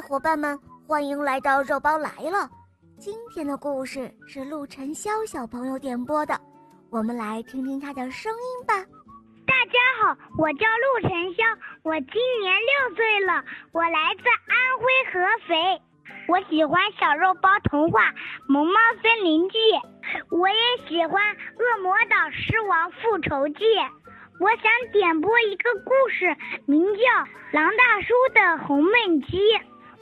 伙伴们，欢迎来到肉包来了。今天的故事是陆晨潇小朋友点播的，我们来听听他的声音吧。大家好，我叫陆晨潇，我今年六岁了，我来自安徽合肥。我喜欢《小肉包童话》《萌猫森林记》，我也喜欢《恶魔岛狮王复仇记》。我想点播一个故事，名叫《狼大叔的红焖鸡》。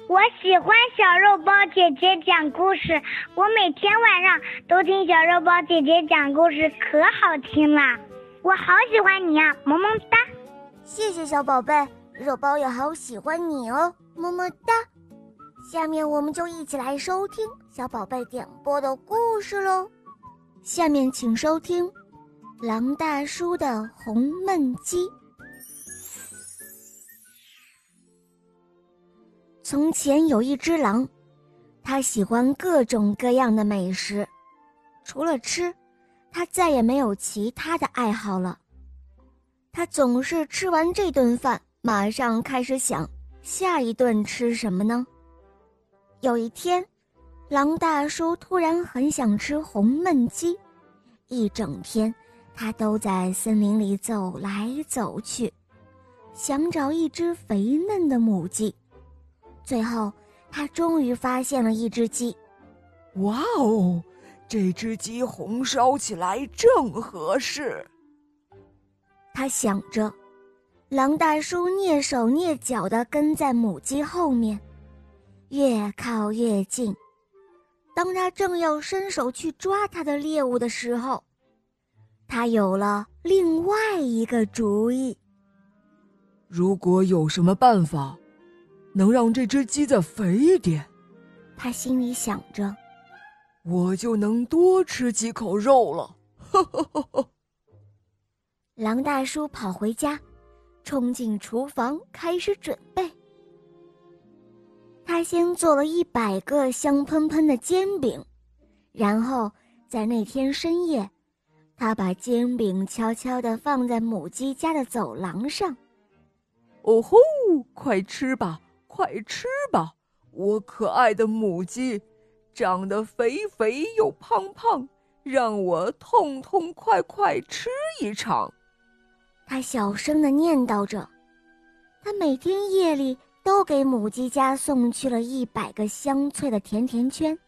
我喜欢小肉包姐姐讲故事，我每天晚上都听小肉包姐姐讲故事，可好听了。我好喜欢你啊，么么哒！谢谢小宝贝，肉包也好喜欢你哦，么么哒。下面我们就一起来收听小宝贝点播的故事喽。下面请收听。狼大叔的红焖鸡。从前有一只狼，它喜欢各种各样的美食，除了吃，它再也没有其他的爱好了。它总是吃完这顿饭，马上开始想下一顿吃什么呢？有一天，狼大叔突然很想吃红焖鸡，一整天。他都在森林里走来走去，想找一只肥嫩的母鸡。最后，他终于发现了一只鸡。哇哦，这只鸡红烧起来正合适。他想着，狼大叔蹑手蹑脚地跟在母鸡后面，越靠越近。当他正要伸手去抓他的猎物的时候，他有了另外一个主意。如果有什么办法，能让这只鸡再肥一点，他心里想着，我就能多吃几口肉了。狼大叔跑回家，冲进厨房开始准备。他先做了一百个香喷喷的煎饼，然后在那天深夜。他把煎饼悄悄地放在母鸡家的走廊上。哦吼！快吃吧，快吃吧，我可爱的母鸡，长得肥肥又胖胖，让我痛痛快快吃一场。他小声的念叨着。他每天夜里都给母鸡家送去了一百个香脆的甜甜圈。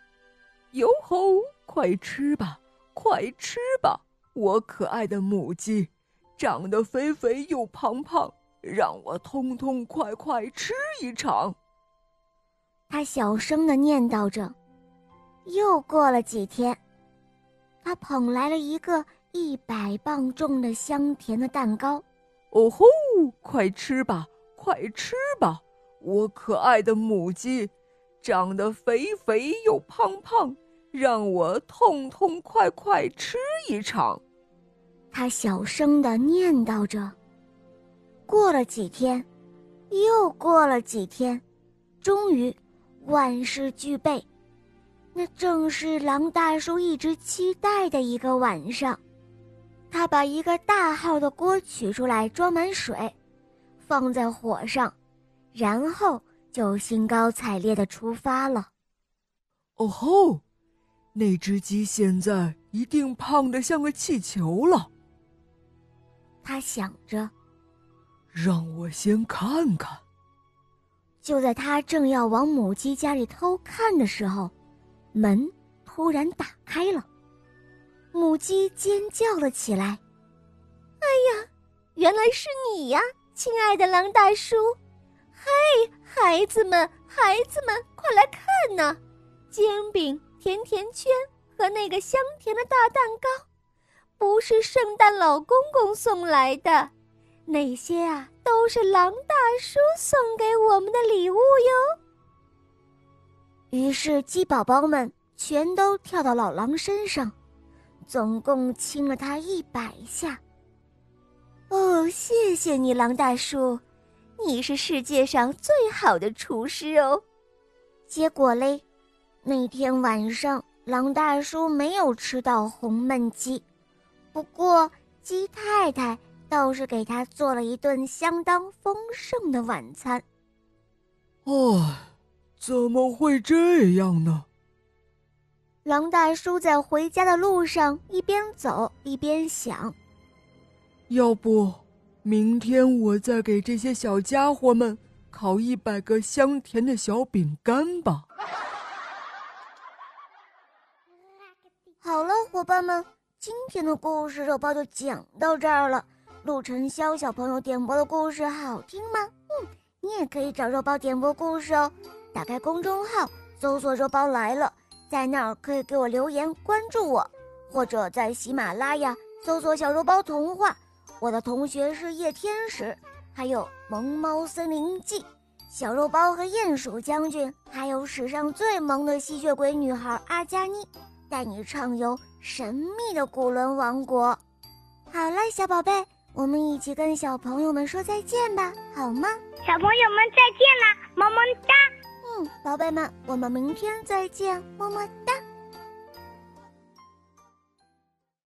哟吼！快吃吧，快吃吧。我可爱的母鸡，长得肥肥又胖胖，让我痛痛快快吃一场。他小声的念叨着。又过了几天，他捧来了一个一百磅重的香甜的蛋糕。哦吼！快吃吧，快吃吧！我可爱的母鸡，长得肥肥又胖胖，让我痛痛快快吃一场。他小声的念叨着。过了几天，又过了几天，终于，万事俱备。那正是狼大叔一直期待的一个晚上。他把一个大号的锅取出来，装满水，放在火上，然后就兴高采烈的出发了。哦吼，那只鸡现在一定胖得像个气球了。他想着，让我先看看。就在他正要往母鸡家里偷看的时候，门突然打开了，母鸡尖叫了起来：“哎呀，原来是你呀，亲爱的狼大叔！嘿，孩子们，孩子们，快来看呐，煎饼、甜甜圈和那个香甜的大蛋糕。”不是圣诞老公公送来的，那些啊都是狼大叔送给我们的礼物哟。于是鸡宝宝们全都跳到老狼身上，总共亲了他一百下。哦，谢谢你，狼大叔，你是世界上最好的厨师哦。结果嘞，那天晚上狼大叔没有吃到红焖鸡。不过，鸡太太倒是给他做了一顿相当丰盛的晚餐。哦，怎么会这样呢？狼大叔在回家的路上一边走一边想：要不，明天我再给这些小家伙们烤一百个香甜的小饼干吧。好了，伙伴们，今天的故事肉包就讲到这儿了。陆晨潇小朋友点播的故事好听吗？嗯，你也可以找肉包点播故事哦。打开公众号，搜索“肉包来了”，在那儿可以给我留言关注我，或者在喜马拉雅搜索“小肉包童话”。我的同学是叶天使，还有《萌猫森林记》，小肉包和鼹鼠将军，还有史上最萌的吸血鬼女孩阿加妮，带你畅游神秘的古伦王国。好了，小宝贝。我们一起跟小朋友们说再见吧，好吗？小朋友们再见啦，么么哒！嗯，宝贝们，我们明天再见，么么哒。